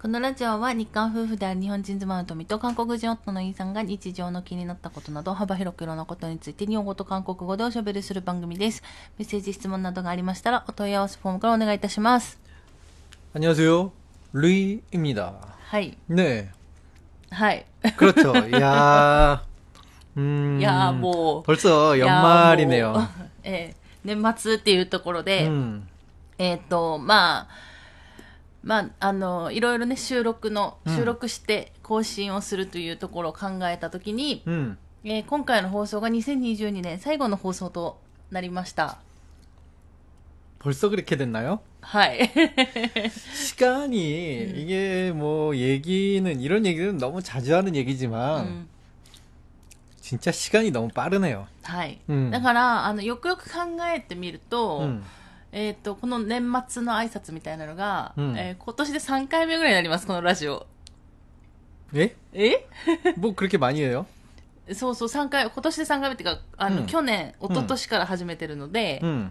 このラジオは日韓夫婦である日本人妻の富と韓国人夫のイーさんが日常の気になったことなど幅広くいろんなことについて日本語と韓国語でおしゃべりする番組です。メッセージ質問などがありましたらお問い合わせフォームからお願いいたします。 안녕하세요. 루이입니다. はい。 네. はい。 그렇죠. 야, 음, いやーもう。 벌써 いやー 연말이네요. もうえー年末っていうところで、 음, えっ、と、まあ、 まあ、あの、いろいろね、収録の、うん収録して更新をするというところを考えたときに、 음. えー今回の放送が2022年最後の放送となりました。 벌써 그렇게 됐나요? はい。 시간이 이게 뭐 얘기는 이런 얘기는 너무 자주 하는 う 얘기지만 ん 진짜 시간이 너무 빠르네요. はい。うんだから、あの、よくよく考えてみると、 음. えっ、と、この年末の挨拶みたいなのが、うんえー今年で3回目ぐらいになります、このラジオ。 예? え 뭐 그렇게 많이 해요? そうそう、3回、今年で3回目っていうか、あの、うん去年、一昨年から始めてるので、 음.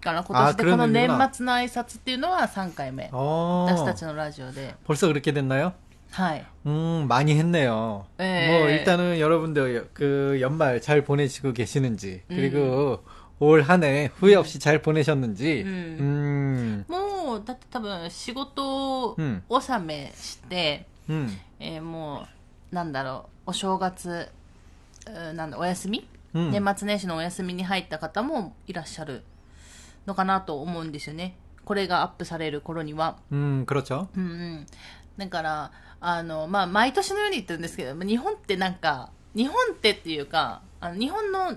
だから今年でこのあ年来るんだ末の挨拶っていうのは3回目。 어. 私たちのラジオで。 벌써 그렇게 됐나요? はい。 음, 많이 했네요. 네. 뭐, 일단은 여러분들 그 연말 잘 보내시고 계시는지, 그리고 올 한 해 후회 없이 잘 보내셨는지, 음. 음, もう、だって多分仕事うん納めして、 음, えーもう、なんだろう、お正月、うーなんだ、お休み、うん年末年始のお休みに入った方もいらっしゃるのかなと思うんですよね。これがアップされる頃には。 음, 그렇죠. うんうん。だから、あの、まあ、毎年のように言ってるんですけど、まあ日本ってなんか、日本ってっていうか、あの日本の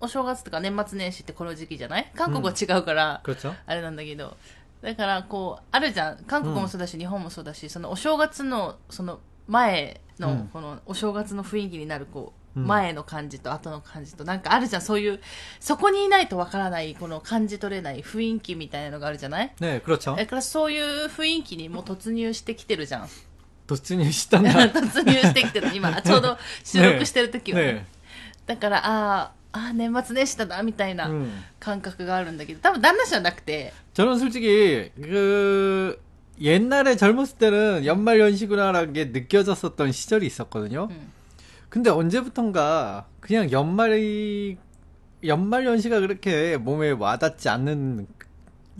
お正月とか年末年始ってこの時期じゃない？韓国は違うから、うん、あれなんだけど。だから、こう、あるじゃん。韓国もそうだし、うん、日本もそうだし、そのお正月の、その前の、このお正月の雰囲気になる、こう、前の感じと後の感じと、なんかあるじゃん。そういう、そこにいないとわからない、この感じ取れない雰囲気みたいなのがあるじゃない？ねえ、クロちゃん。だからそういう雰囲気にもう突入してきてるじゃん。突入したんだ。突入してきてる。今、ちょうど収録してる時は、ねねね、だから、ああ、ああ、年末年始だな、みたいな 음. 感覚があるんだけど、多分旦那氏はなくて、 저는 솔직히, 그, 옛날에 젊었을 때는 연말 연시구나라는 게 느껴졌었던 시절이 있었거든요. 음. 근데 언제부턴가 그냥 연말이, 연말 연시가 그렇게 몸에 와닿지 않는다고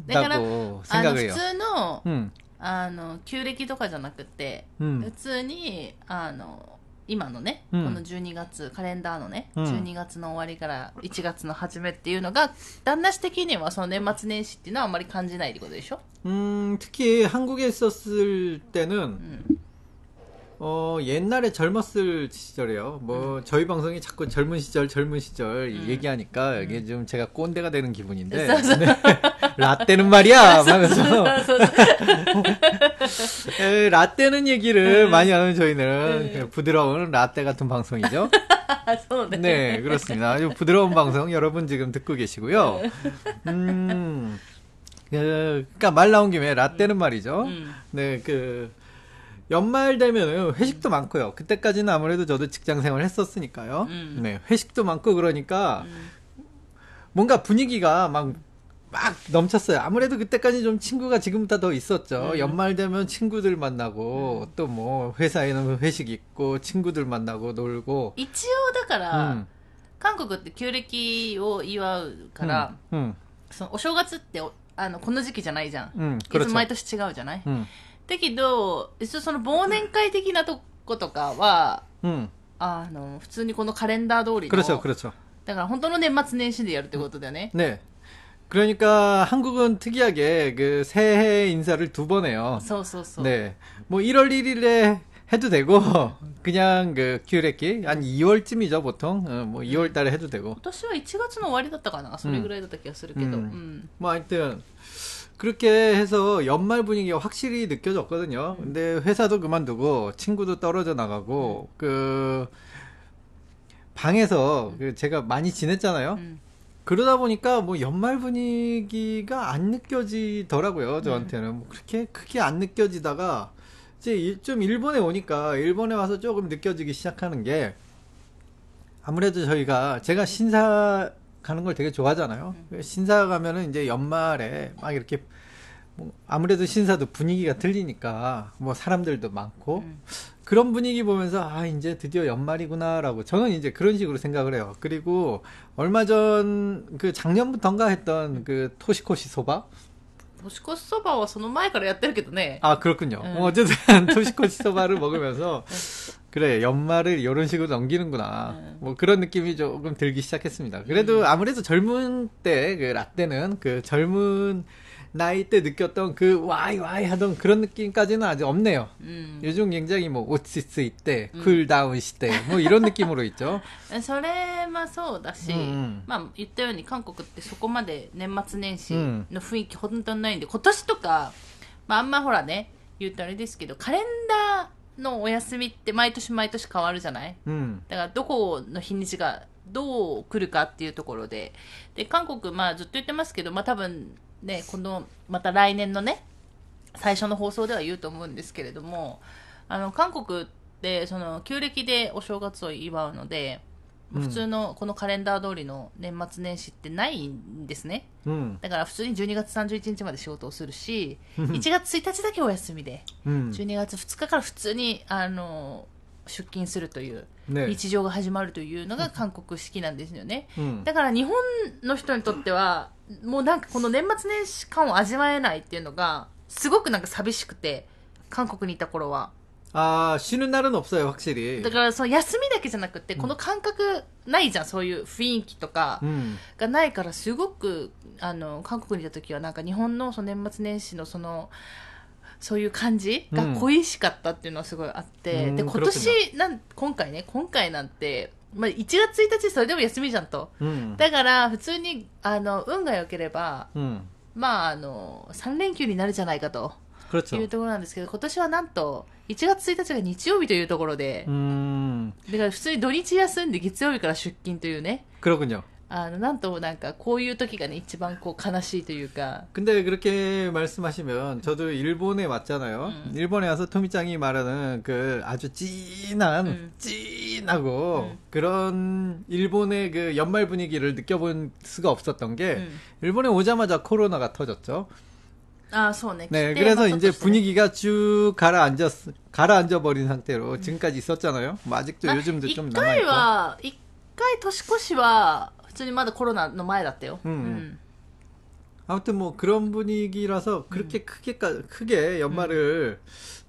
だから、あの、 생각을 普 해요. 通の、 음, あの、旧暦とかじゃなくて、 음. 普通に、あの、 今のね、うんこの12月、カレンダーのね、うん12月の終わりから1月の初めっていうのが、旦那氏的にはその年末年始っていうのはあんまり感じないってことでしょ 음, 특히 한국에 있었을 때는 うん。 어, 옛날에 젊었을 시절이에요. 뭐, 음. 저희 방송이 자꾸 젊은 시절, 젊은 시절 음. 얘기하니까 이게 좀 제가 꼰대가 되는 기분인데. 네. 라떼는 말이야! 하면서. 에, 라떼는 얘기를 음. 많이 하는 저희는 부드러운 라떼 같은 방송이죠. 네. 그렇습니다. 아주 부드러운 방송 여러분 지금 듣고 계시고요. 음, 음. 그, 그니까 말 나온 김에 라떼는 말이죠. 네, 그, 연말 되면은 회식도 많고요. 그때까지는 아무래도 저도 직장 생활 했었으니까요. 음. 네, 회식도 많고 그러니까 음. 뭔가 분위기가 막, 막 넘쳤어요. 아무래도 그때까지 좀 친구가 지금보다 더 있었죠. 음. 연말 되면 친구들 만나고 또 뭐 회사에는 회식 있고 친구들 만나고 놀고 一応だから、 음, 韓国って旧暦を祝うから、 음, そのお正月っておあのこの時期じゃないじゃん。 음, いつ 그렇죠. も毎年違うじゃない、 음, だけど、一応その忘年会的なとことかは、 음, あの、普通にこのカレンダー通りの、 그렇죠, 그렇죠. だから本当の年末年始でやるってことだよね。 네. 그러니까 한국은 특이하게 그 새해 인사를 두 번 해요. そうそうそう。 네. 뭐 1월 1일에 해도 되고 그냥 그 큐레키 한 2월쯤이죠 보통. 어, 뭐 2월 달에 해도 되고. 今年は1月の終わりだったかなそれぐらいだった気がするけど。う。うんん 뭐 하여튼 그렇게 해서 연말 분위기가 확실히 느껴졌거든요. 근데 회사도 그만두고 친구도 떨어져 나가고 그 방에서 그 제가 많이 지냈잖아요. うん。 그러다 보니까 뭐 연말 분위기가 안 느껴지더라고요. 저한테는 뭐 그렇게 크게 안 느껴지다가 이제 일- 좀 일본에 오니까 일본에 와서 조금 느껴지기 시작하는 게 아무래도 저희가 제가 신사 가는 걸 되게 좋아하잖아요. 신사 가면은 이제 연말에 막 이렇게 뭐 아무래도 신사도 분위기가 틀리니까 뭐 사람들도 많고 음. 그런 분위기 보면서 아 이제 드디어 연말이구나라고 저는 이제 그런 식으로 생각을 해요. 그리고 얼마 전 그 작년부터인가 했던 그 토시코시 소바 年越しそばはその前からやってるけどね。 아 그렇군요. 음. 뭐 어쨌든 토시코시 소바를 먹으면서 그래 연말을 이런 식으로 넘기는구나 음. 뭐 그런 느낌이 조금 들기 시작했습니다. 그래도 아무래도 젊은 때 그 라떼는 그 젊은 나이 때 느꼈던 그 와이 와이 하던 그런 느낌까지는 아직 없네요. うん。 요즘 굉장히 뭐 오치스 이때 음. 쿨다운 시대 뭐 이런 느낌으로 있죠. それはそうだし、うんうんまあ言ったように韓国ってそこまで年末年始うんの雰囲気本当にないんで、今年とか、まああんまほらね、言うとあれですけど、カレンダーのお休みって毎年毎年変わるじゃない 음, だからどこの日にちがどう来るかっていうところで、で、韓国、まあずっと言ってますけど、まあ多分 ね、この、また来年のね、最初の放送では言うと思うんですけれども、あの、韓国って、その、旧暦でお正月を祝うので、うん。普通のこのカレンダー通りの年末年始ってないんですね。 음, だから普通に12月31日まで仕事をするし、1月1日だけお休みで、 음, 12月2日から普通に、あの、出勤するという、 네, 日常が始まるというのが韓国式なんですよね。 음, だから日本の人にとっては、もうなんかこの年末年始感を味わえないっていうのが、すごくなんか寂しくて、韓国にいた頃は。 아 쉬는 날은 없어요 확실히. だからその休みだけじゃなくて、この感覚ないじゃん、そういう雰囲気とか 음, がないから、すごく、あの、韓国にいた時はなんか日本のその年末年始のその、 そういう感じが恋しかったっていうのはすごいあって、うん、で今年なん今回ね今回なんて、まあ、1月1日それでも休みじゃんと、うん、だから普通にあの運が良ければ、うん、まああの3連休になるじゃないかと。いうところなんですけど今年はなんと1月1日が日曜日というところで。だから普通に土日休んで月曜日から出勤というね。黒くんじ あの、なんとなんか、こういう時がね、一番こう悲しいというか、 근데 그렇게 말씀하시면 저도 일본에 왔잖아요. 음. 일본에 와서 토미짱이 말하는 그 아주 진한 음. 진하고 음. 그런 일본의 그 연말 분위기를 느껴본 수가 없었던 게 うん。 일본에 오자마자 코로나가 터졌죠. ああ、そうね。 네, 来て 그래서 まあちょっと 이제 してね 분위기가 쭉 가라앉았 가라앉아 버린 상태로 지금까지 있었잖아요. 뭐 아직도 まあ 요즘도 좀 一 남아 回 있고. は、一回年越しは、普 通にまだコロナの前だったよ。うん 아무튼 뭐 그런 분위기라서 그렇게 크게 크게 연말을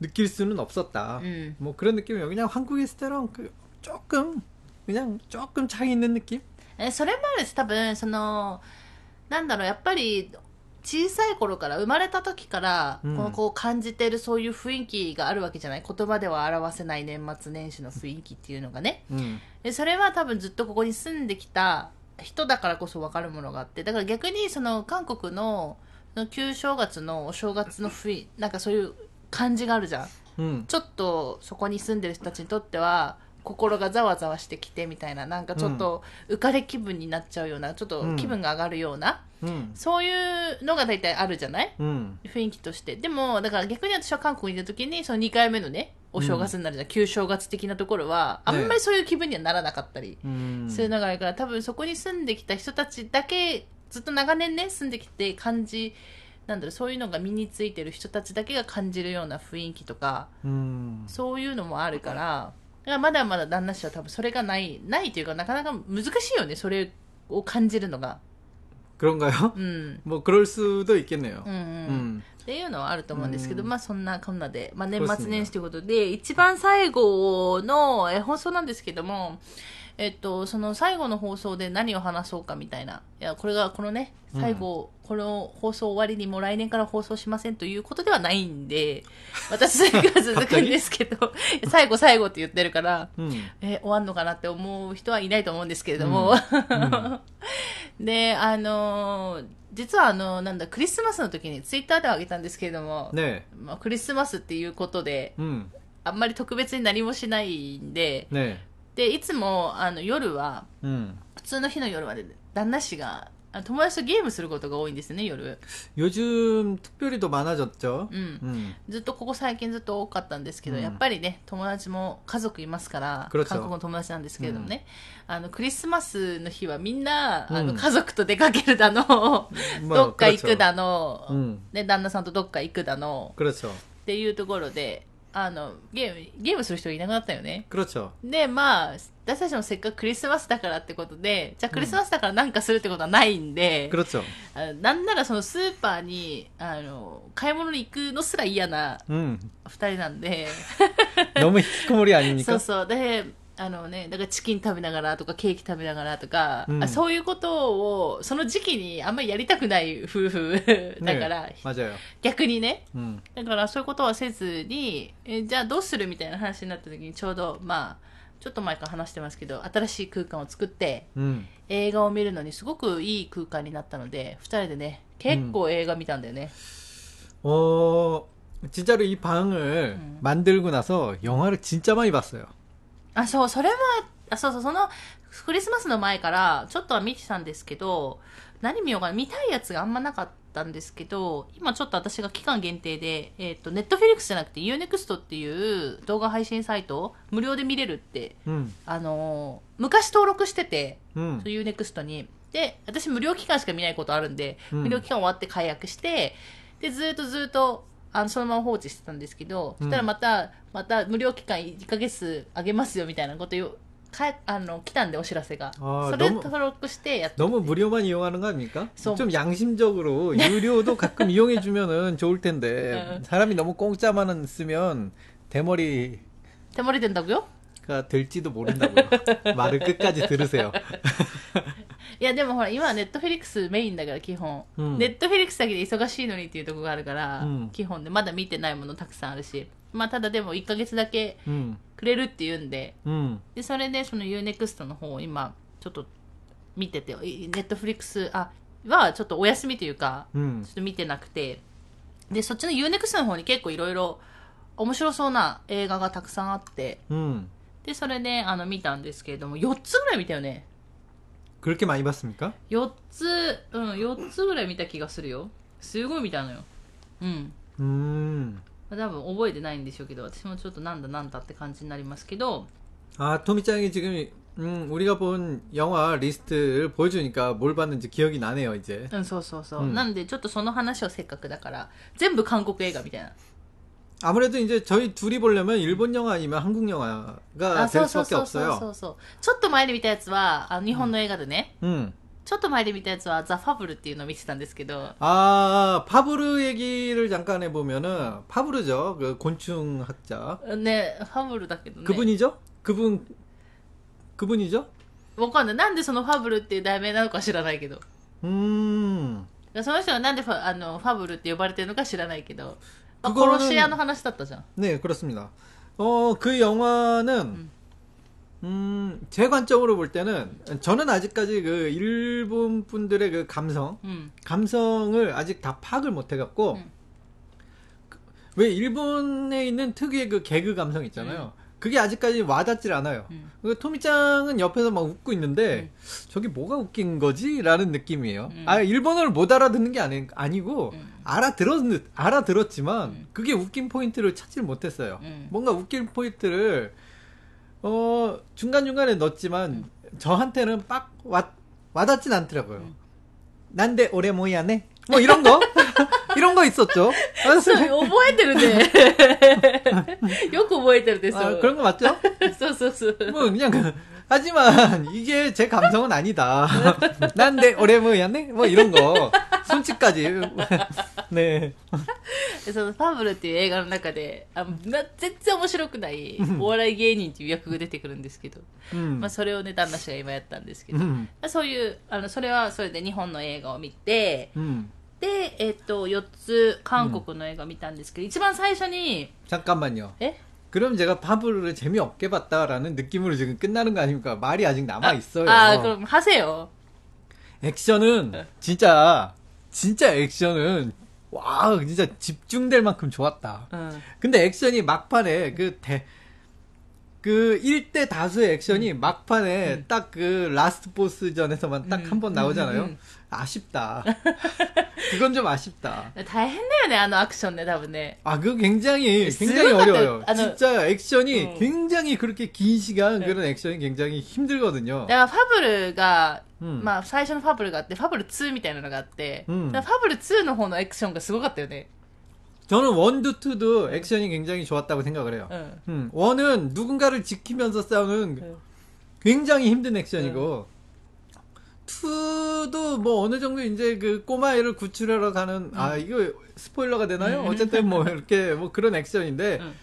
느낄 수는 없었다. うん。 뭐 그런 느낌이에요. 그냥 한국에 있을 때랑 그 조금 그냥 조금 차이 있는 느낌? え、それもあるし、多分、その、なんだろう、やっぱり、小さい頃から、生まれた時から、うんこのこう感じてるそういう雰囲気があるわけじゃない言葉では表せない年末年始の雰囲気っていうのがね。 음. でそれは多分ずっとここに住んできた 人だからこそ分かるものがあってだから逆にその韓国の旧正月のお正月の雰囲なんかそういう感じがあるじゃん、うん、ちょっとそこに住んでる人たちにとっては心がざわざわしてきてみたいななんかちょっと浮かれ気分になっちゃうような、ちょっと気分が上がるような、うん、そういうのが大体あるじゃない、うん、雰囲気として。でもだから逆に私は韓国にいた時にその2回目のねお正月になるじゃん、旧正月的なところは、あんまりそういう気分にはならなかったり 음. するのがあるから、多分そこに住んできた人たちだけ、ずっと長年ね、住んできて感じ、なんだろう、そういうのが身についてる人たちだけが感じるような雰囲気とか、 음. そういうのもあるから、だからまだまだ旦那氏は多分それがない、ないというか、なかなか難しいよね、それを感じるのが。 그런가요? うん。 뭐 그럴 수도 있겠네요. うんうん。 음. っていうのはあると思うんですけど、うんまあそんなこんなで、まあ年末年始ということで、一番最後のえ放送なんですけども、えっと、その最後の放送で何を話そうかみたいな。いや、これが、このね、最後、この放送終わりにもう来年から放送しませんということではないんで、私それが続くんですけど、最後最後って言ってるから、 음. え、終わんのかなって思う人はいないと思うんですけれども。で、あのー実はあの、なんだ、クリスマスの時にツイッターではあげたんですけれども、ねまあ、クリスマスっていうことで、うん、あんまり特別に何もしないんで、ねで、いつもあの夜は、うん、普通の日の夜は、で、旦那氏が友達とゲームすることが多いんですよね、夜。 요즘 특별히 더 많아졌죠. うん。 음. ずっとここ最近ずっと多かったんですけど、うんやっぱりね、友達も家族いますから、 그렇죠 韓国の友達なんですけれどもね、あの、クリスマスの日はみんな、あの、うん家族と出かけるだの、 뭐, どっか行 그렇죠. くだの、うんね、旦那さんとどっか行くだの、 그렇죠. っていうところで、 あの、ゲーム、ゲームする人がいなくなったよね。 그렇죠. で、まあ、私たちもせっかくクリスマスだからってことで、じゃあクリスマスだからなんかするってことはないんで、 그렇죠. あなんならそのスーパーに、あの、買い物に行くのすら嫌な 음. 二人なんで、 너무 히키코모리 そ 아닙니까? うそう。で、 あのね、だからチキン食べながらとかケーキ食べながらとか、うんあそういうことを、その時期にあんまりやりたくない夫婦だから、 네, 맞아요. 逆にね、 음. だからそういうことはせずに、えじゃあどうするみたいな話になった時にちょうど、まあ、ちょっと前から話してますけど、新しい空間を作って、 음. 映画を見るのにすごくいい空間になったので、二人でね、結構映画見たんだよね。 어, 진짜로 이 방을 음. 만들고 나서 영화를 진짜 많이 봤어요. あ、そう、それも、あ、そうそう、その、クリスマスの前から、ちょっとは見てたんですけど、何見ようかな、見たいやつがあんまなかったんですけど、今ちょっと私が期間限定で、えっ、と、ネットフィリックスじゃなくて UNEXT っていう動画配信サイト、無料で見れるって、 음. あのー昔登録してて、う UNEXT に。で、私無料期間しか見ないことあるんで、うん無料期間終わって解約して、で、ずっとずっと、あの、そのまま放置してたんですけど、そしたらまた、また無料期間1ヶ月あげますよみたいなことよ、かあの、来たんでお知らせが。あーそれどうも登録してやって。 너무 무료만 이용하는 거 아닙니까? 좀- 좀 양심적으로 유료도 가끔 이용해 주면은 좋을 텐데 응. 사람이 너무 공짜만 쓰면 대머리가 手盛りてんだよ。 될지도 모른다고요. 말을 끝까지 들으세요. いやでもほら今ネットフェリックスメインだから基本、うん、ネットフェリックスだけで忙しいのにっていうとこがあるから、うん、基本でまだ見てないものたくさんあるし。まあただでも1か月だけくれるっていうんで,うん、でそれでその UNEXT の方を今ちょっと見ててネットフリックスあはちょっとお休みというか、ちょっと見てなくて。でそっちの UNEXT の方に結構いろいろ面白そうな映画がたくさんあって、でそれであの見たんですけれども4つぐらい見たよね。 그렇게 많이 봤습니까? 4つ、うん、4つぐらい見た気がするよ。すごい見たのよ。うん。 음. 多分覚えてないんでしょうけど、私もちょっとなんだなんだって感じになりますけど、 아, 토미짱이 지금 음, 우리가 본 영화 리스트를 보여주니까 뭘 봤는지 기억이 나네요, 이제. うん、そうそうそう。うんなんで、ちょっとその話をせっかくだから、全部韓国映画みたいな。 아무래도 이제 저희 둘이 보려면 일본 영화 아니면 한국 영화가 あ、そ 될 うそう 수밖에 そうそうそ 없어요. うそう。ちょっと前で見たやつは、あの日本の映画でね、 음. ちょっと前で見たやつは、ザ・ファブルっていうのを見てたんですけど、 아, 파브르 얘기를 잠깐 해보면은, 파브르죠. 그 곤충학자. ね、ファブルだけどね。 그분이죠? 그분, 그분이죠? わかんない。なんでそのファブルっていう題名なのか知らないけど。 음. その人がなんでファあのファブルって呼ばれてるのか知らないけど、まあ、 어, 그거는 러시아는 하나씩 땄다죠 네, 그렇습니다. 어, 그 영화는 음. 음. 제 관점으로 볼 때는 저는 아직까지 그 일본 분들의 그 감성, 음. 감성을 아직 다 파악을 못 해갖고 음. 그 왜 일본에 있는 특유의 그 개그 감성 있잖아요. 음. 그게 아직까지 와닿질 않아요. 음. 그 토미짱은 옆에서 막 웃고 있는데, 저게 뭐가 웃긴 거지? 라는 느낌이에요. 음. 아, 일본어를 못 알아듣는 게 아니, 아니고, 음. 알아들었, 알아들었지만, 음. 그게 웃긴 포인트를 찾질 못했어요. 음. 뭔가 웃긴 포인트를, 어, 중간 중간에 넣었지만, 저한테는 빡 와, 와닿진 않더라고요. 음. 난데 오래 모이야네? 뭐 이런 거? 이런 거 있었죠? そう、覚えてるね。よく覚えてるですよ。 아, 그런 거 맞죠? そうそうそう。 뭐 그냥 그- 하지만 이게 제 감성은 아니다. 난데 오래 모이야네? 뭐 이런 거. 손짓까지. 네. でそのファブルっていう映画の中で、あな全然面白くないお笑い芸人っていう役が出てくるんですけど、 음. まあそれをね、旦那氏が今やったんですけど、 음. そういう、あの、それはそれで日本の映画を見て、 음. で、えっと、4つ韓国の映画見たんですけど、一番最初に、 잠깐만요. え 그럼 제가 파브르를 재미없게 봤다라는 느낌으로 지금 끝나는 거 아닙니까? 말이 아직 남아 있어요. 아, 그럼 하세요. 액션은 진짜 진짜 액션은 와 진짜 집중될 만큼 좋았다. うん。 근데 액션이 막판에 그 대 그 1대 다수의 액션이 음. 막판에 딱 그 라스트 보스전에서만 딱 음. 한 번 나오잖아요. 음, 음, 음. 아쉽다. 그건 좀 아쉽다. 大変だよね、あのアクションね、多分ね。 아, 그거 굉장히, 쓰- 굉장히 쓰는 어려워요. 것도- 아, 너- 진짜 액션이 어. 굉장히 그렇게 긴 시간 네. 그런 액션이 굉장히 힘들거든요. だからファブルが、うんまあ最初のファブルがあって、ファブル2みたいなのがあって、うんだからファブル2の方のアクションがすごかったよね。 저는 원도 투도 액션이 굉장히 좋았다고 생각을 해요. うん。 음, 원은 누군가를 지키면서 싸우는 うん 굉장히 힘든 액션이고, 투도 뭐 어느 정도 이제 그 꼬마애를 구출하러 가는, 아, 이거 스포일러가 되나요? 음. 어쨌든 뭐 이렇게 뭐 그런 액션인데, 음.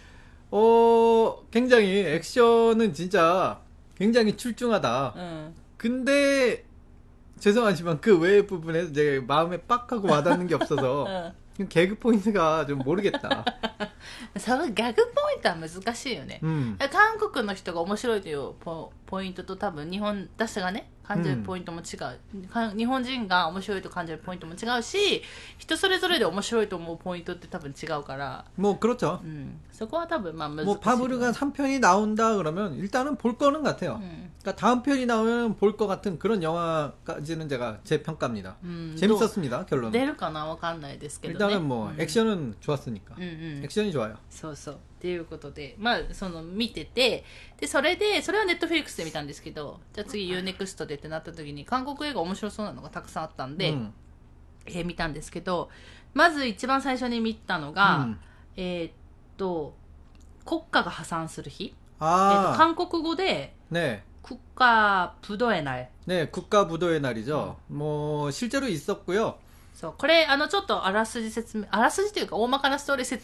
어, 굉장히 액션은 진짜 굉장히 출중하다. うん。 근데, 죄송하지만 그 외의 부분에 제 마음에 빡 하고 와닿는 게 う 없어서, ん。 개그 포인트가 좀 모르겠다. そのギャグポイントは難しいよね。 음. 韓国の人が面白いというポポイントと多分日本私がね 感じるポイントも違う、か日本人が面白いと感じるポイントも違うし人それぞれで面白いと思うポイントって多分違うから、 뭐, 그렇죠. うん、そこは多分まあ難しい 뭐 바브르가 3편이 나온다 그러면 일단은 볼 거는 같아요. うん、 그러니까 다음 편이 나오면 볼 것 같은 그런 영화까지는 제가 제 평가입니다. うん、 재밌었습니다 どう 결론은. 出るかなわかんないですけどね 일단은 뭐 うん 액션은 좋았으니까. うんうん 액션이 좋아요. そうそう っていうことでまあその見ててでそれでそれはネットフリックスで見たんですけどじゃあ次 UNEXT でってなった時に韓国映画面白そうなのがたくさんあったんで、 음. えー見たんですけど、まず一番最初に見たのが、 음. えーっと、国家が破産する日、えーっと 아, 韓国語で、 네. 国家부도의 날。 네, 국가부도의 날이죠. 뭐 실제로 있었고요. そう、これ、あの、ちょっとあらすじ説明、あらすじというか大まかなストーリーせ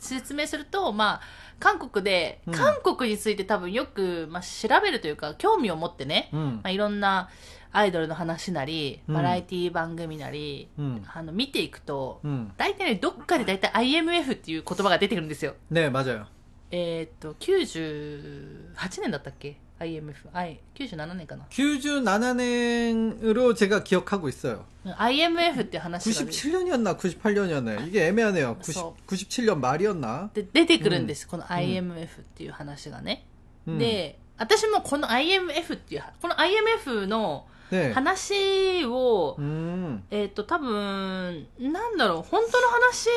説明すると、まあ、韓国で、うん韓国について多分よく、まあ、調べるというか、興味を持ってね、 음. まあ、いろんなアイドルの話なり、うんバラエティ番組なり、 음. あの、見ていくと、 음. 大体ね、どっかで大体 IMF っていう言葉が出てくるんですよ。 네, 맞아요. えーっと、98年だったっけ ?IMF。I、97年かな。 97년으로 제가 기억하고 있어요. IMF っていう話が出 97년이었나 98년이었나요? 이게 애매하네요. そ 90, 97년 말이었나? で出てくるんです、この IMF っていう話がね。 음. で、私もこの IMF っていう、この IMF の 네. 話を、 음. えーっと、多分、なんだろう、本当の話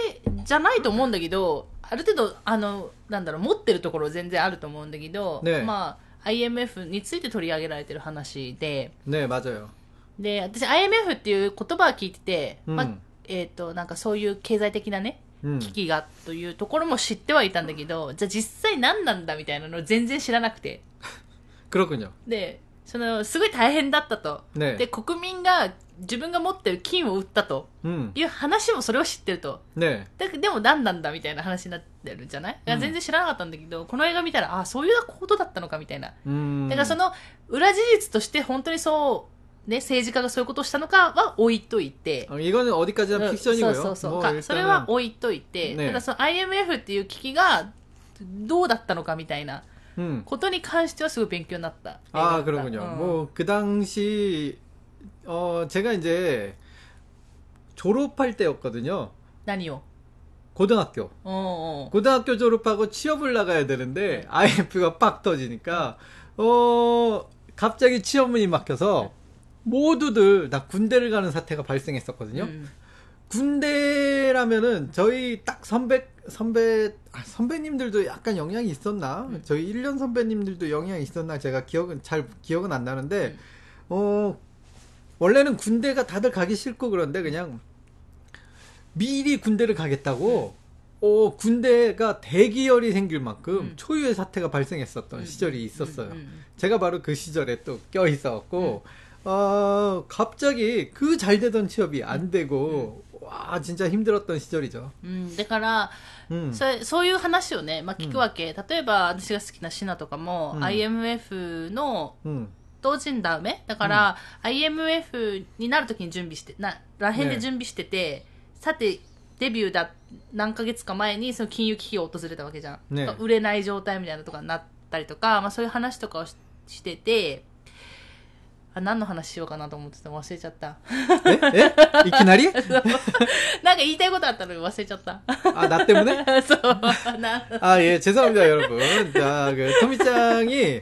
じゃないと思うんだけど、ある程度、あの、なんだろう、持ってるところ全然あると思うんだけど、ねまあ、 IMF について取り上げられてる話で、 네, 맞아요. で、私 IMF っていう言葉を聞いてて、うんまあ、えっ、と、なんかそういう経済的なね、 음. 危機がというところも知ってはいたんだけど、じゃあ実際何なんだみたいなのを全然知らなくて。 그렇군요. で、その、すごい大変だったと。 네. で、国民が 自分が持ってる金を売ったと 음. いう話もそれを知ってると。 네. だでも何なんだみたいな話になってるじゃない、だから全然知らなかったんだけど、この映画見たら、あ、そういうことだったのかみたいな。 음. だからその裏事実として本当にそう、ね、政治家がそういうことをしたのかは置いといて、 어, 이거는 어디까지나 うん 픽션이고요. そうそうそう 뭐 かそれは 일단은 置いといて、ねただその IMF っていう危機がどうだったのかみたいな 음. ことに関してはすごい勉強になった映画だ 아 った。 그렇군요. うん 뭐 그 당시 어, 제가 이제 졸업할 때였거든요. 난이요. 고등학교. 어, 어. 고등학교 졸업하고 취업을 나가야 되는데, 네. IMF가 빡 터지니까, 어, 갑자기 취업문이 막혀서, 네. 모두들 다 군대를 가는 사태가 발생했었거든요. 음. 군대라면은 저희 딱 선배 선배 아, 선배님들도 약간 영향이 있었나? 음. 저희 1년 선배님들도 영향이 있었나? 제가 기억은 잘 기억은 안 나는데 음. 어 원래는 군대가 다들 가기 싫고 그런데 그냥 미리 군대를 가겠다고 어 군대가 대기열이 생길 만큼 음. 초유의 사태가 발생했었던 음. 시절이 있었어요. 음, 음. 제가 바로 그 시절에 또 껴 있어갖고, 어, 갑자기 그 잘 되던 취업이 안 되고, 와, 진짜 힘들었던 시절이죠. うん、だから、 음. それそういう話をね、まあ、聞くわけ、例えば私が好きなシナとかも、うん IMF の 음. 同人ダメだから、IMF になるときに準備して、な、らへんで準備してて、さて、デビューだ、何ヶ月か前にその金融危機が訪れたわけじゃん。ね売れない状態みたいなのとかになったりとか、まあそういう話とかをししてて、 あ何の話しようかなと思ってた忘れちゃった。 에? 에? 이키나리? なんか言いたいことあったのに忘れちゃった。 아, 나 때문에? そう。な 아, 예, 죄송합니다, 여러분. 자, 그, 토미짱이,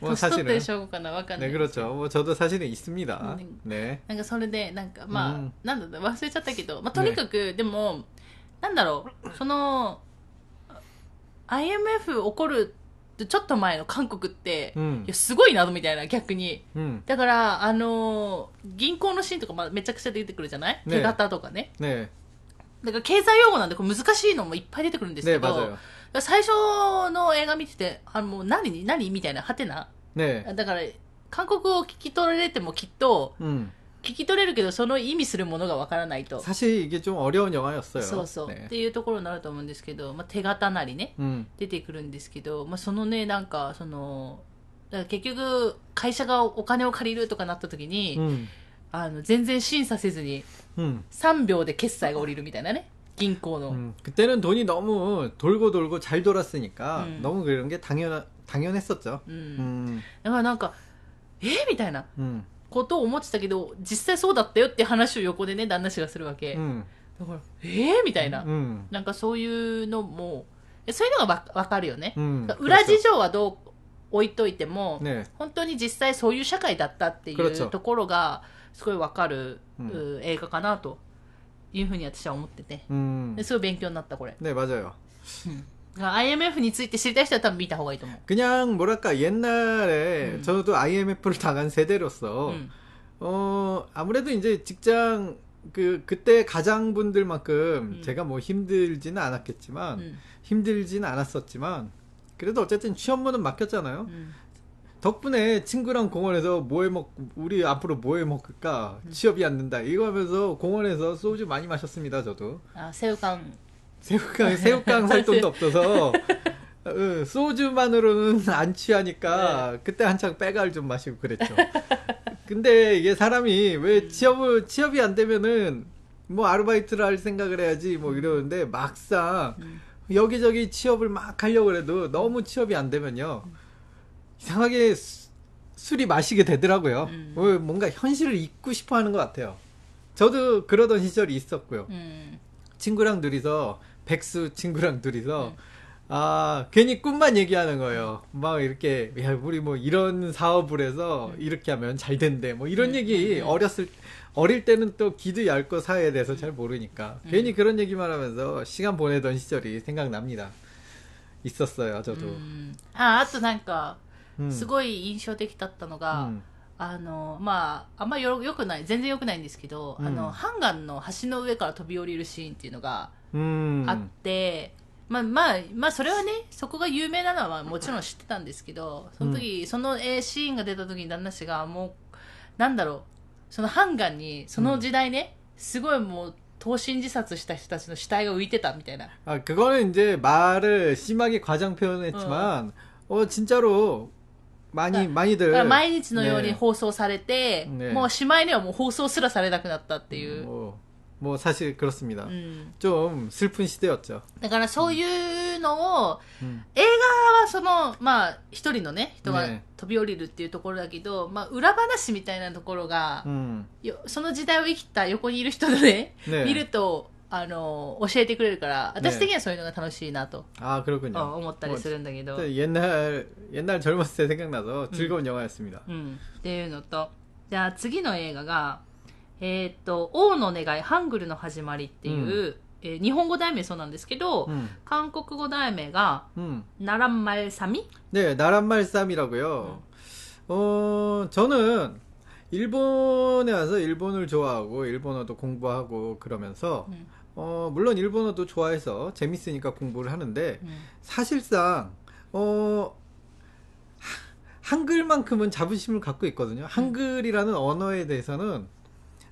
뭐 年取って 사실은. しょうかなわかんない。 네, 그렇죠. 뭐 저도 사실은 있습니다. 음. 네. なんかそれで、なんかまあ、うんなんだろう、忘れちゃったけど、まあとにかく、でも、なんだろう、その、IMF 起こるちょっと前の韓国って、 음. いや、すごいな、みたいな、逆に。 음. だから、あのー銀行のシーンとかまあめちゃくちゃ出てくるじゃない、ね手形とかね。 네. だから経済用語なんでこれ難しいのもいっぱい出てくるんです 네, けど、だか 맞아요. ら 最初の映画見てて、あのもう何何みたいな、はてな。 네. だから、韓国語を聞き取れてもきっと、 음. 聞き取れるけど、その意味するものがわからないと。 사실 이게 좀 어려운 영화였어요. そうそう、っ 네. ていうところになると思うんですけど、まあ、手形なりね、 음. 出てくるんですけど、まあ、そのね、なんか、その、だから結局、会社がお金を借りるとかなった時に、 음. あの、全然審査せずに、 음. 3秒で決済が降りるみたいなね。 銀行の。 음. 그때는 돈이 너무 돌고 돌고 잘 돌았으니까 음. 너무 그런 게 당연 당연했었죠. うん。 음. だからなんか、えーみたいな 음. ことを思ってたけど、実際そうだったよって話を横でね、旦那氏がするわけ。 음. だから、えーみたいな。 음. なんかそういうのも、えそういうのがわわかるよね。 음. 裏事 그렇죠. 情はどう置いといても、 네. 本当に実際そういう社会だったってい 그렇죠 うところが、すごいわかる、うんう映画かなと いうふうに私は思ってて。 음. ですごい勉強になった、これ。 네, 맞아요. だから IMF について知りたい人は多分見た方がいいと思う。 그냥 뭐랄까 옛날에 음. 저도 IMF를 당한 세대로서 うん。 어 아무래도 이제 직장 그 그때 가장분들만큼 음. 제가 뭐 힘들지는 않았겠지만 うん。 힘들지는 않았었지만 그래도 어쨌든 취업문은 맡겼잖아요. 덕분에 친구랑 공원에서 뭐 해 먹, 우리 앞으로 뭐 해 먹을까? 음. 취업이 안 된다. 이거 하면서 공원에서 소주 많이 마셨습니다, 저도. 아, 새우깡. 새우깡, 새우깡 살 돈도 없어서. 어, 소주만으로는 안 취하니까 네. 그때 한창 빼갈 좀 마시고 그랬죠. 근데 이게 사람이 왜 음. 취업을 취업이 안 되면은 뭐 아르바이트를 할 생각을 해야지 뭐 음. 이러는데 막상 여기저기 취업을 막 하려고 해도 너무 취업이 안 되면요. 이상하게 수- 술이 마시게 되더라고요. 음. 어, 뭔가 현실을 잊고 싶어 하는 것 같아요. 저도 그러던 시절이 있었고요. うん。 친구랑 둘이서, 백수 친구랑 둘이서, 아, 괜히 꿈만 얘기하는 거예요. 막 이렇게, 야, 우리 뭐 이런 사업을 해서 이렇게 하면 잘 된대. 뭐 이런 음, 얘기 음, 음. 어렸을, 어릴 때는 또 기도 얇고 사회에 대해서 잘 모르니까. 음. 괜히 그런 얘기만 하면서 시간 보내던 시절이 생각납니다. 있었어요, 저도. うんあ、あとなんか、 음. すごい印象的だったのが、 음. あの、まあ、あんまよよくない、全然よくないんですけど、うんあの、ハンガンの橋の上から飛び降りるシーンっていうのが 음. あって、まあまあ、まあそれはね、そこが有名なのはもちろん知ってたんですけど、その時、そのえーシーンが出た時に旦那氏がもう、なんだろう、そのハンガンに、その時代ね、すごいもう、投身自殺した人たちの死体が浮いてたみたいな。 아, 그거는 이제 말을 심하게 과장 표현했지만, 어, 진짜로 많이, だ 많이들. だから毎日のようにね放送されて、ねもうしまいにはもう放送すらされなくなったっていう。 뭐, 뭐 사실 그렇습니다. うん、 좀 슬픈 시대였죠. だからそういうのを、 음. 映画はその、まあ、一人のね、人がね飛び降りるっていうところだけど、まあ、裏話みたいなところが、 음. よその時代を生きた横にいる人でね、 네. 見ると、 あの、教えてくれるから、私的にはそういうのが楽しいなと、 아, 그렇군요. 思ったりするんだけど、 저 옛날, 옛날 젊었을 때 생각나서 즐거운 영화였습니다. うん。っていうのと、じゃあ次の映画が、えーっと、王の願い、ハングルの始まりっていう、えー日本語題名そうなんですけど、 음. 韓国語題名が、 음. ナランマルサミ 네, 나란말쌈이라고요. 어, 저는 일본에 와서 일본을 좋아하고 일본어도 공부하고 그러면서 음. 어, 물론 일본어도 좋아해서 재밌으니까 공부를 하는데 음. 사실상 어 한글만큼은 자부심을 갖고 있거든요. 음. 한글이라는 언어에 대해서는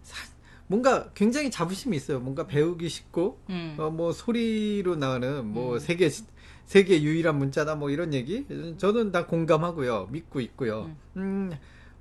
사, 뭔가 굉장히 자부심이 있어요. 뭔가 배우기 쉽고 음. 어, 뭐 소리로 나오는 뭐 음. 세계 세계 유일한 문자다 뭐 이런 얘기 저는 다 공감하고요. 믿고 있고요. 음. 음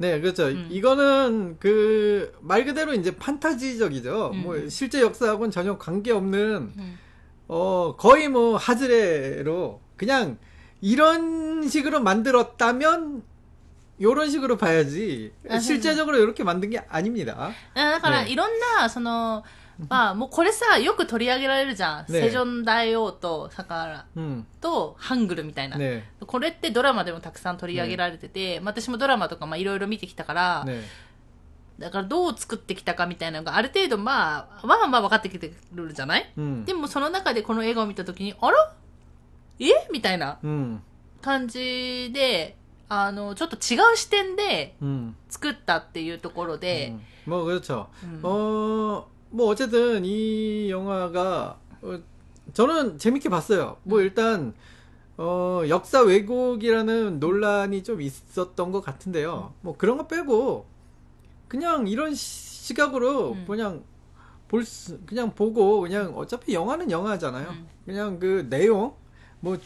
네, 그렇죠. 음. 이거는 그 말 그대로 이제 판타지적이죠. 음. 뭐 실제 역사하고는 전혀 관계없는 음. 어 거의 뭐 하즈레로 그냥 이런 식으로 만들었다면 요런 식으로 봐야지 아, 네. 실제적으로 이렇게 만든 게 아닙니다. 아, 그러니까 네. 이런 나, そのまあ、もうこれさ、よく取り上げられるじゃん。ねセジョン大王と、サカラ 음, と、ハングルみたいな。 네, これってドラマでもたくさん取り上げられてて、まあ私もドラマとかまあいろいろ見てきたから、 네, だからどう作ってきたかみたいなのがある程度まあ、まあまあ分かってきてるじゃない 음, でもその中でこの映画を見たときに、あらえみたいな 음, 感じで、あの、ちょっと違う視点で 음, 作ったっていうところで、 음. 뭐 그렇죠. うん、 어, 뭐 어쨌든 이 영화가 어, 저는 재밌게 봤어요. 뭐 일단 어, 역사 왜곡이라는 논란이 좀 있었던 것 같은데요. 뭐 그런 거 빼고 그냥 이런 시- 시각으로 음. 그냥 볼 수, 그냥 보고 그냥 어차피 영화는 영화잖아요. 음. 그냥 그 내용 뭐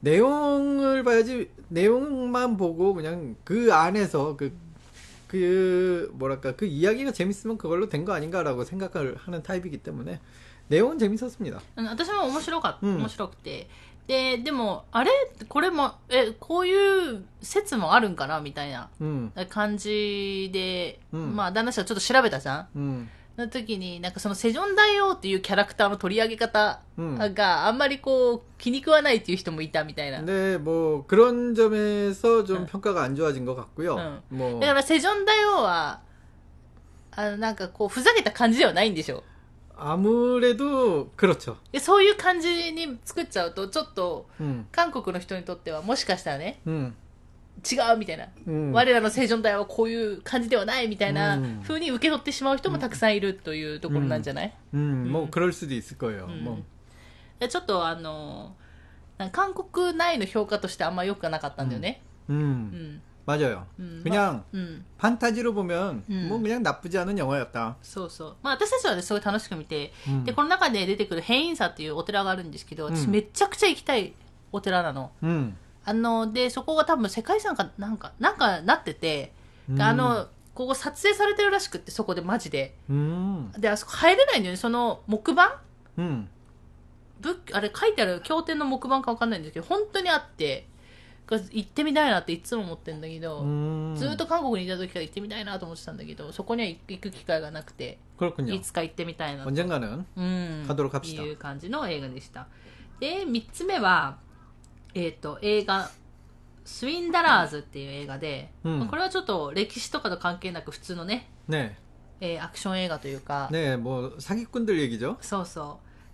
내용을 봐야지 내용만 보고 그냥 그 안에서 그 그 뭐랄까 그 이야기가 재밌으면 그걸로 된 거 아닌가라고 생각을 하는 타입이기 때문에 내용은 재밌었습니다. うん私も面白かった、うん面白くて。で、でも、あれこれも、え、こういう説もあるんかなみたいな 음, 感じで、うんまあ、旦那氏はちょっと調べたじゃん 음, の時に、なんかそのセジョン大王っていうキャラクターの取り上げ方 음. があんまりこう気に食わないっていう人もいたみたいな。 네, 뭐 그런 점에서 좀 응. 평가가 안 좋아진 것 같고요. 응. 뭐 だからセジョン大王は、あのなんかこうふざけた感じではないんでしょ 아무래도 그렇죠. でそういう感じに作っちゃうと、ちょっと 음, 韓国の人にとってはもしかしたらね、 음, 違うみたいな。 음. 我らのセジョン大王はこういう感じではないみたいなうん風に受け取ってしまう人もたくさんいるというところなんじゃない、 음, 뭐 음. 그럴 수도 있을 거예요. 음. 뭐. でちょっとあの、なんか韓国内の評価としてあんま良くなかったんだよね。 음, うん。 맞아요. うん。 그냥 うん。 판타지로 보면 음. 뭐 그냥 나쁘지 않은 영화였다. そうそう。まあ私たちはね、すごい楽しく見て、 음. で、この中で出てくる変異サっていうお寺があるんですけど、私うんめちゃくちゃ行きたいお寺なの。 음. あの、で、そこが多分世界遺産かなんか、なんかなってて、 음. あの、ここ撮影されてるらしくって、そこでマジで。 음. で、あそこ入れないんだよね。その木板 음. 仏あれ書いてある経典の木板かわかんないんですけど、本当にあって、行ってみたいなっていつも思ってんだけど、 음. ずっと韓国にいた時から行ってみたいなと思ってたんだけど、そこには行く機会がなくて、 그렇군요. いつか行ってみたいなと 언젠가는 うん。 가도록 합시다. いう感じの映画でした。で、三つ目は、 えっ、と、映画、スウィンダラーズっていう映画で、うんまあこれはちょっと歴史とかと関係なく普通のね、 네. えーアクション映画というか、 네, 뭐 사기꾼들 얘기죠. そうそう。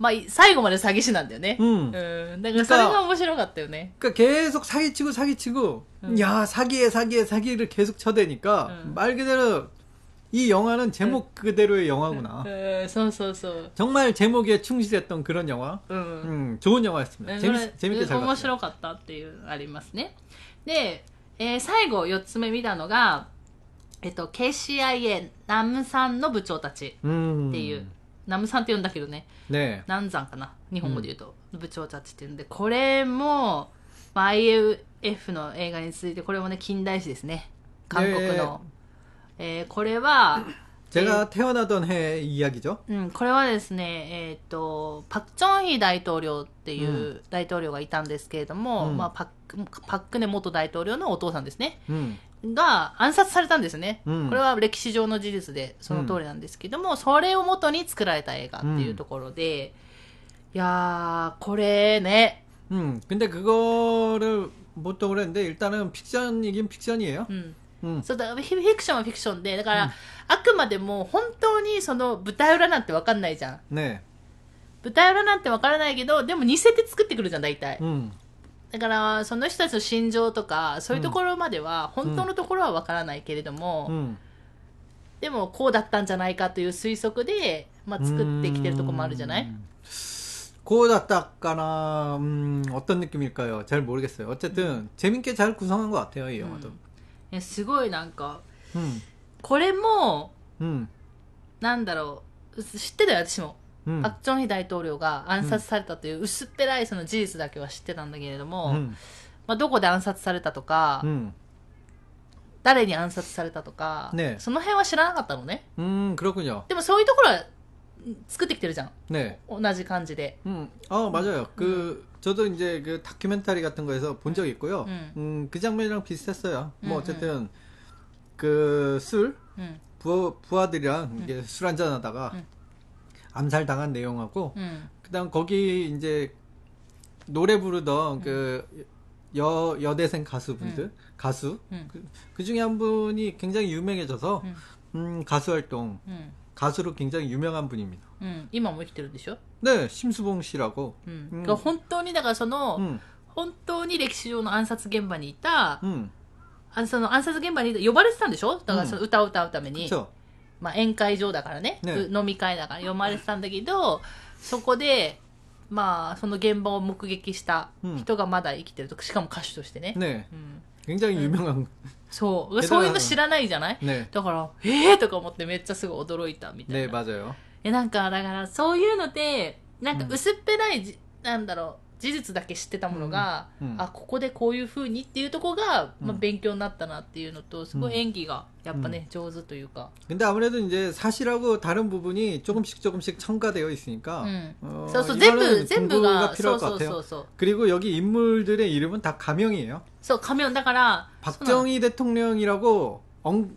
まあ、最後まで詐欺師なんだよね、 음. うん、だからそれが面白かったよね 그러니까 계속 사기치고 사기치고 음. 야 사기에 사기에 사기를 계속 쳐대니까 음. 말 그대로 이 영화는 제목 그대로의 영화구나. うんそうそうそう、 정말 제목에 충실했던 그런 영화. うん 음, 좋은 영화였습니다. ね 재밌, それ 재밌게 잘 面 봤어요. 白かったっていうありますね。で、えー最後4つ目見たのが、 えっと、KCIA 南山の部長たちうん。っていう、 南山って言うんだけどね、 네. 南山かな日本語で言うと、部長たちっていうんで、これも、まあ、IF の映画に続いて、これもね、近代史ですね。韓国の。えーこれは、 제가 태어나던 해 이야기죠. うん、これはですね、えっ、と、パク・チョンヒ大統領っていう大統領がいたんですけれども、うんまあ、パク、パククネ元大統領のお父さんですね。 음. が暗殺されたんですね、うんこれは歴史上の事実でその通りなんですけども、それを元に作られた映画っていうところで、いやー、これね、 음. 근데 그거를 보통 그랬는데 일단은 픽션이긴 픽션이에요. うん。 음. そうだフィフィクションはフィクションで、だから、あくまでも本当にその舞台裏なんてわかんないじゃん。 네. 舞台裏なんてわからないけど、でも似せて作ってくるじゃん、大体。 음. だから、その人たちの心情とか、そういうところまでは、本当のところはわからないけれども、 음. でもこうだったんじゃないかという推測で、まあ、作ってきてるところもあるじゃない 음. 고das다까나 음, 어떤 느낌일까요? 잘 모르겠어요. 어쨌든 재밌게 잘 구성한 것 같아요 이 영화도. いやすごいなんか、 음. これも、 음. なんだろう、知ってたよ、私も。 음. パク・チョンヒ大統領が暗殺されたという薄っぺらいその事実だけは知ってたんだけれども、 음. まあ、どこで暗殺されたとか、 음. 誰に暗殺されたとか、ねその辺は知らなかったのね。 음, 그렇군요. でもそういうところはん作ってきてるじゃん。 네. 同じ感じで。 음, 어 맞아요. 그 저도 이제 그 다큐멘터리 같은 거에서 본 적 있고요. 음. 음, 그 장면이랑 비슷했어요. 뭐 음, 어쨌든 그 술, うん。 부하, 부하들이랑 이게 술 한잔 하다가 음. 암살 당한 내용하고 うん。 그다음 거기 이제 노래 부르던 그 여, 여대생 가수분들 가수 음. 그, 그 중에 한 분이 굉장히 유명해져서 음. 음, 가수 활동 うん。 가수로 굉장히 유명한 분입니다. うん。今も生きてるでしょ 네, 심수봉 씨라고. うん。うんだから本当に、だからその、 음, 本当に歴史上の暗殺現場にいた、 음, あその暗殺現場に呼ばれてたんでしょだからその歌を歌うために。 그렇죠. まあ、宴会場だからねねう飲み会だから読まれてたんだけどそこでまあその現場を目撃した人がまだ生きてるとしかも歌手としてね、 네, うん、 굉장히 유명한. そうけどそういうの知らないじゃない 네, だからええー、とか思ってめっちゃすごい驚いたみたい 네 な、 맞아요. えなんかだからそういうのでなんかうん薄っぺらいじ、なんだろう う、事実だけ知ってたものが、うんうんあここでこういう風にっていうところが、まあ、うん勉強になったなっていうのとすごい演技がやっぱね、上手というか、 근데 아무래도 이제 사실하고 다른 부분이 조금씩 조금씩 첨가되어 있으니까 うん、 어, そうそう全部 이거는 全部 공부가 がそ 필요할 う 것 そうそ 같아요. うそう 그리고 여기 인물들의 이름은 다 가명이에요. そう仮面だから 박정희 대통령이라고 언-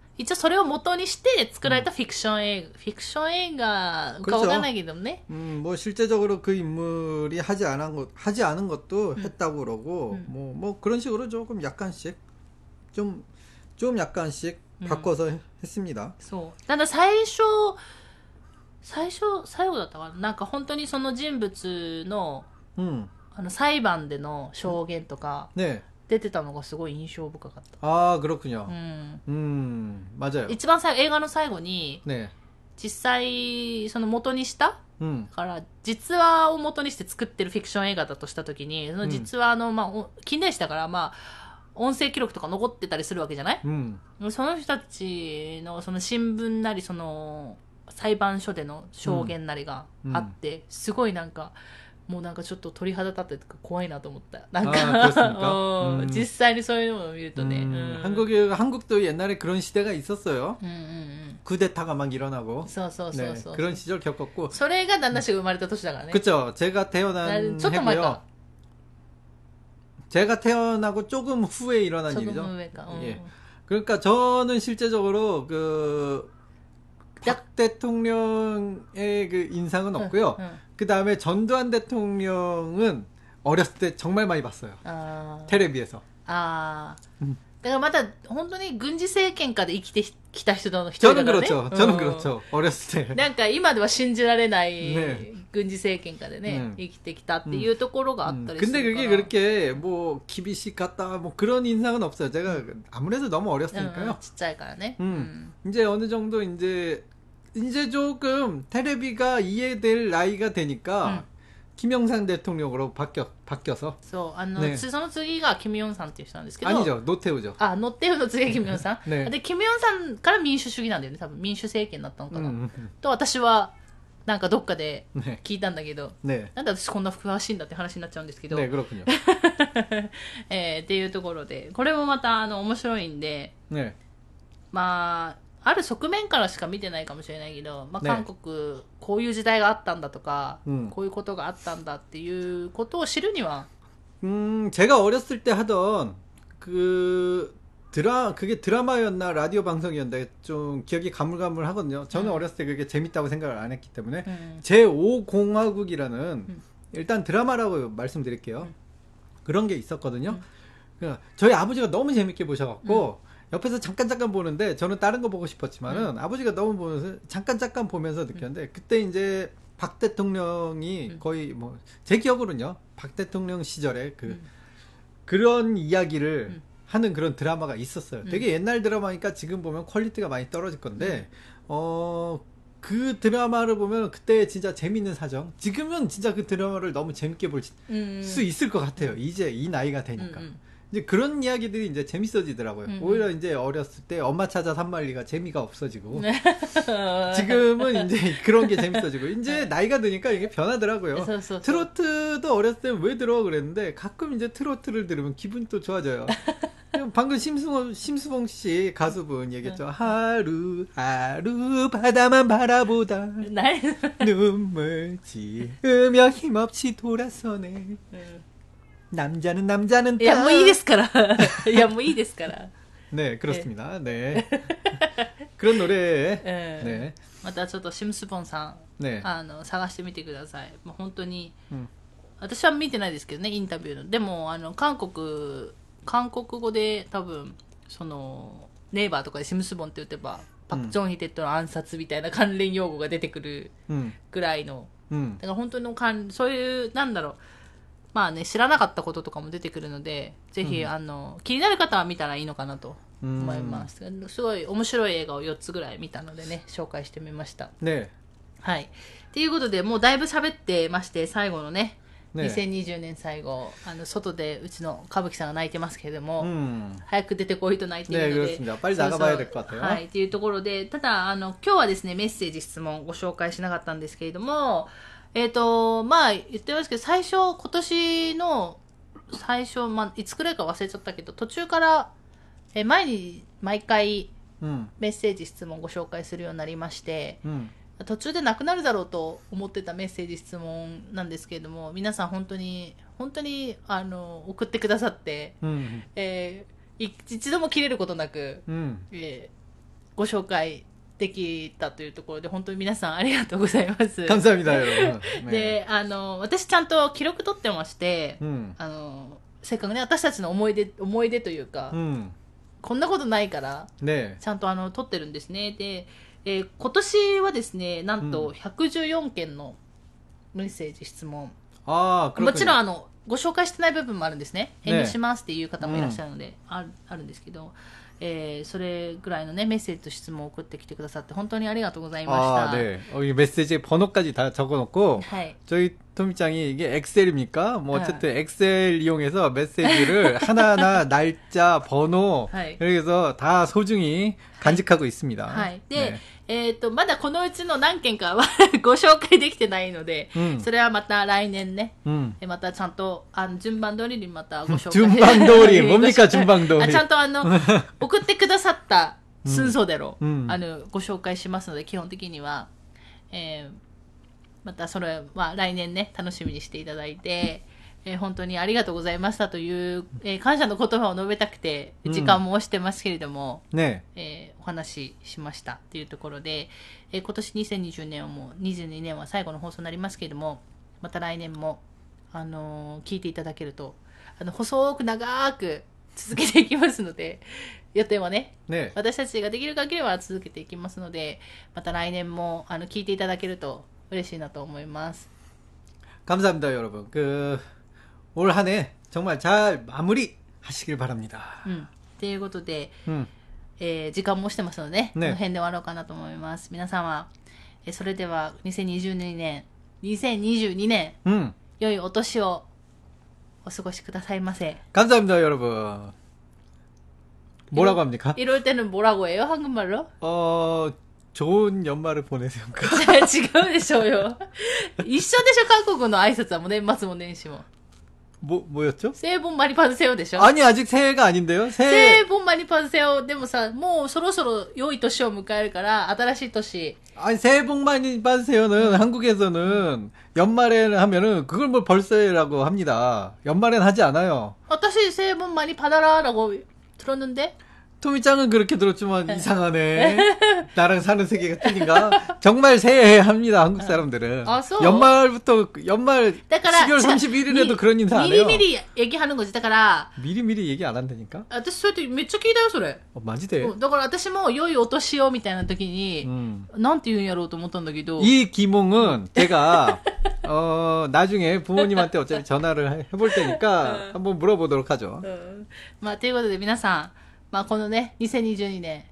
一応それを元にして作られたフィクション映画、フィクション映画かわかんないけどね 음, 뭐 실제적으로 그 인물이 하지 않은 것 하지 않은 것도 했다고 그러고 음. 뭐 뭐 그런 식으로 조금 약간씩 좀 좀 약간씩 음. 바꿔서 해- 했습니다. そう。ただ最初、最初、最後だったかななんか本当にその人物の、 음, あの裁判での証言とか 네, 出てたのがすごい印象深かった。 아 그렇군요. うん。 음, 맞아요. 一番最後、映画の最後に、 네, 実際、その元にした、 음, だから、実話を元にして作ってるフィクション映画だとしたときに、その実話の、まあお、近代史だから、まあ、音声記録とか残ってたりするわけじゃない 음, その人たちのその新聞なりその裁判所での証言なりがあって、すごいなんか もうなんかちょっと鳥肌立ってとか怖いなと思ったなんか 아, 그렇습니까? うんうん実際にそういうのを見るとね、 음, うん 한국이 한국도 옛날에 그런 시대가 있었어요. うんうんうん、 쿠데타가 막 일어나고 そうそうそうそう、 네, 그런 시절 겪었고 それが旦那氏が生まれた年だからね 그쵸. 제가 な 태어난 ちょっと前か 해고요. 제가 태어나고 조금 후에 일어난 ちょっと 일이죠. 上か、うん 예. 그러니까 저는 실제적으로 그, 박 대통령의 그 인상은 없고요. うんうん 그 다음에 전두환 대통령은 어렸을 때 정말 많이 봤어요. あー 테레비에서. あー だからまた本当に軍事政権下で生きてきた人の一人 저는 だからね 그렇죠. うん 저는 그렇죠. 어렸을 때. なんか今では信じられないね軍事政権下でねうん生きてきたっていうところがあっ 음, たりする 근데 から 그게 그렇게 뭐 기비시 같다 뭐 그런 인상은 없어요. 제가 아무래도 너무 うんうん 어렸으니까요. ちっちゃいからね 음. 이제 어느 정도 이제 이제 조금 테레비가 이해될 나이가 되니까 김영삼 대통령으로 바뀌어 바뀌어서 そうあの、ねつその次がキム・ヨンさんっていう人なんですけど 아니죠 노태우죠. あノッテウの次がキム・ヨンさん、ねでキム・ヨンさんから民主主義なんだよね多分民主政権だったのかな、 음, と私はなんかどっかで 네, 聞いたんだけど 네, なんで私こんな詳しいんだって話になっちゃうんですけど、 네 그렇군요. えーっていうところでこれもまたあの面白いんで 네, まあ ある側面からしか見てないかもしれないけど、まあ、ね韓国、こういう時代があったんだとか、うんこういうことがあったんだっていうことを知るには 음 제가 어렸을 때 하던 그 드라 그게 드라마였나 라디오 방송이었나 좀 기억이 가물가물하거든요. 저는 음. 어렸을 때 그게 재밌다고 생각을 안 했기 때문에 うん、 제 5공화국이라는 음. 일단 드라마라고 말씀드릴게요. 음. 그런 게 있었거든요. 음. 그러니까 저희 아버지가 너무 재밌게 보셔갖고 옆에서 잠깐 잠깐 보는데 저는 다른 거 보고 싶었지만은 음. 아버지가 너무 보면서 잠깐 잠깐 보면서 느꼈는데 음. 그때 이제 박 대통령이 음. 거의 뭐 제 기억으로는요 박 대통령 시절에 그 음. 그런 이야기를 하는 그런 드라마가 있었어요. 되게 옛날 드라마니까 지금 보면 퀄리티가 많이 떨어질 건데 어. 그 드라마를 보면 그때 진짜 재밌는 사정. 지금은 진짜 그 드라마를 너무 재밌게 볼수 음. 있을 것 같아요. 이제 이 나이가 되니까. 음. 이제 그런 이야기들이 이제 재밌어지더라고요. 음. 오히려 이제 어렸을 때 엄마 찾아 산말리가 재미가 없어지고 지금은 이제 그런 게 재밌어지고 이제 나이가 드니까 이게 변하더라고요. 트로트도 어렸을 때 왜 들어 그랬는데 가끔 이제 트로트를 들으면 기분이 또 좋아져요. 방금 심수봉, 심수봉 씨 가수분 얘기했죠. 하루 하루 바다만 바라보다 눈물 지으며 힘없이 돌아서네. 남なんじゃ는いや、もういいですから。いや、もういいですから。 네, 그렇습니 다. 네. 그런 노 래. 에え.またちょっとシムスボンさん、ね.あの、探してみてください。もう本当に、うん。私は見てないですけどね、インタビューの。でも、あの、韓国、韓国語で多分、その、ネイバーとかでシムスボンって言ってば、パク・ジョンヒテッドの暗殺みたいな関連用語が出てくる.ぐらいの、 음. だから本当の関、そういう、なんだろう、まあね、知らなかったこととかも出てくるので、ぜひ、あの、気になる方は見たらいいのかなと思います。すごい面白い映画を4つぐらい見たのでね、紹介してみました。 네. はい。っていうことで、もうだいぶ喋ってまして、最後のね、ね2020年最後、あの、外でうちの歌舞伎さんが泣いてますけれども、 음. 早く出てこいと泣いているので。 네, 그렇습니다. 빨리 나가봐야 될것 같아요. はい、っていうところで、ただ、あの、今日はですね、メッセージ、質問ご紹介しなかったんですけれども、 えっ、ー、と、まあ、言ってますけど、最初、今年の最初、まあ、いつくらいか忘れちゃったけど、途中から、え前に毎回、メッセージ、質問をご紹介するようになりまして、うん、途中でなくなるだろうと思ってたメッセージ、質問なんですけれども、皆さん本当に、本当に、あの、送ってくださって、うん、えー、一度も切れることなく、うん、えー、ご紹介できたというところで、本当に皆さんありがとうございます。感謝みたいな。で、あの、私ちゃんと記録取ってまして、うん、あの、せっかくね、私たちの思い出、思い出というか、うん、こんなことないから、ね、ちゃんとあの、取ってるんですね。で、えー、今年はですね、なんと114件のメッセージ、質問。あもちろんあのご紹介してない部分もあるんですね。返事しますっていう方もいらっしゃるので、ねう、あるんですけど、えーそれぐらいのね、メッセージと質問を送ってきてくださって、本当にありがとうございました。 아, 네. 어, 이 메시지 번호까지 다 적어놓고 はい。 저희 토미짱이 이게 엑셀입니까? 뭐 네. 어쨌든 엑셀 이용해서 메시지를 하나하나 날짜, 번호 네. 이렇게 해서 다 소중히 간직하고 있습니다. はい。で、 네. えっ、ー、と、まだこのうちの何件かはご紹介できてないので、うん、それはまた来年ね、うん、またちゃんと、あの、順番通りにまたご紹介。順番通り、もみか順番通り。ちゃんとあの、送ってくださった寸そでろ、うん、あの、ご紹介しますので、基本的には、えー、またそれは来年ね、楽しみにしていただいて、えー本当にありがとうございましたという、えー感謝の言葉を述べたくて、うん時間も押してますけれども、 네. えーお話ししましたっていうところで、えー今年2020年はもう22年は最後の放送になりますけれどもまた来年も、あのー聞いていただけるとあの細く長く 続けていきますので、予定はね、 네. 私たちができる限りは続けていきますので、また来年もあの聞いていただけると嬉しいなと思います。 감사합니다, 여러분. 그, 올 한 해 정말 잘 마무리 하시길 바랍니다. うん。ということで、 음. えー時間もしてますのでね、ねこの辺で終わろうかなと思います。皆様、えーそれでは2022年、2022年、 음. 良いお年をお過ごしくださいませ。 감사합니다, 여러분. 뭐라고 합니까? 이럴 때는 뭐라고 해요? 한국말로? 어, 좋은 연말을 보내세요. 違うでしょうよ。一緒でしょ、韓国の挨拶はもう年末も年始も。 뭐, 뭐였죠? 聖本マニパズセオでしょ 아니, 아직 새해가 아닌데요? 聖 새해, 本マニパズセオ、でもさ、もうそろそろ良い年を迎えるから、新しい年。 아니, 새해 복 많이 받으세요는 한국에서는 연말에 하면은 그걸 뭐 벌써라고 합니다. 연말엔 하지 않아요. 私、聖本マニパダラ라고 들었는데? 토미짱은 그렇게 들었지만 이상하네. 나랑 사는 세계가 틀린가? 정말 새해 합니다, 한국 사람들은. 아, 써? 연말부터, 연말 だから、 12월 じゃ 31일에도 み 그런 인사 안 ミリ 해요. ミリ얘기하는 거지. だから、 미리미리 얘기 안 한다니까? 私そうやってめっちゃ聞いたよ、それ。 어, 마지대. うんだから私も良いお年をみたいな時に、 음. なんて言うんやろうと思ったんだけど、 이 기몽은 제가 어 나중에 부모님한테 어차피 전화를 해- 해볼 테니까 한번 물어보도록 하죠. うんまあ、ということで皆さん、 まあ、このね、2022年、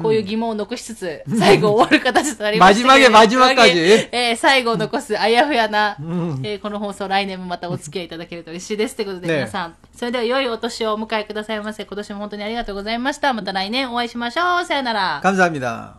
こういう疑問を残しつつ、最後終わる形となりましたけれども。 마지막에 마지막까지 えー最後を残すあやふやな、うんえーこの放送来年もまたお付き合いいただけると嬉しいです。ということでね皆さん、それでは良いお年をお迎えくださいませ。今年も本当にありがとうございました。また来年お会いしましょう。さよなら。 감사합니다.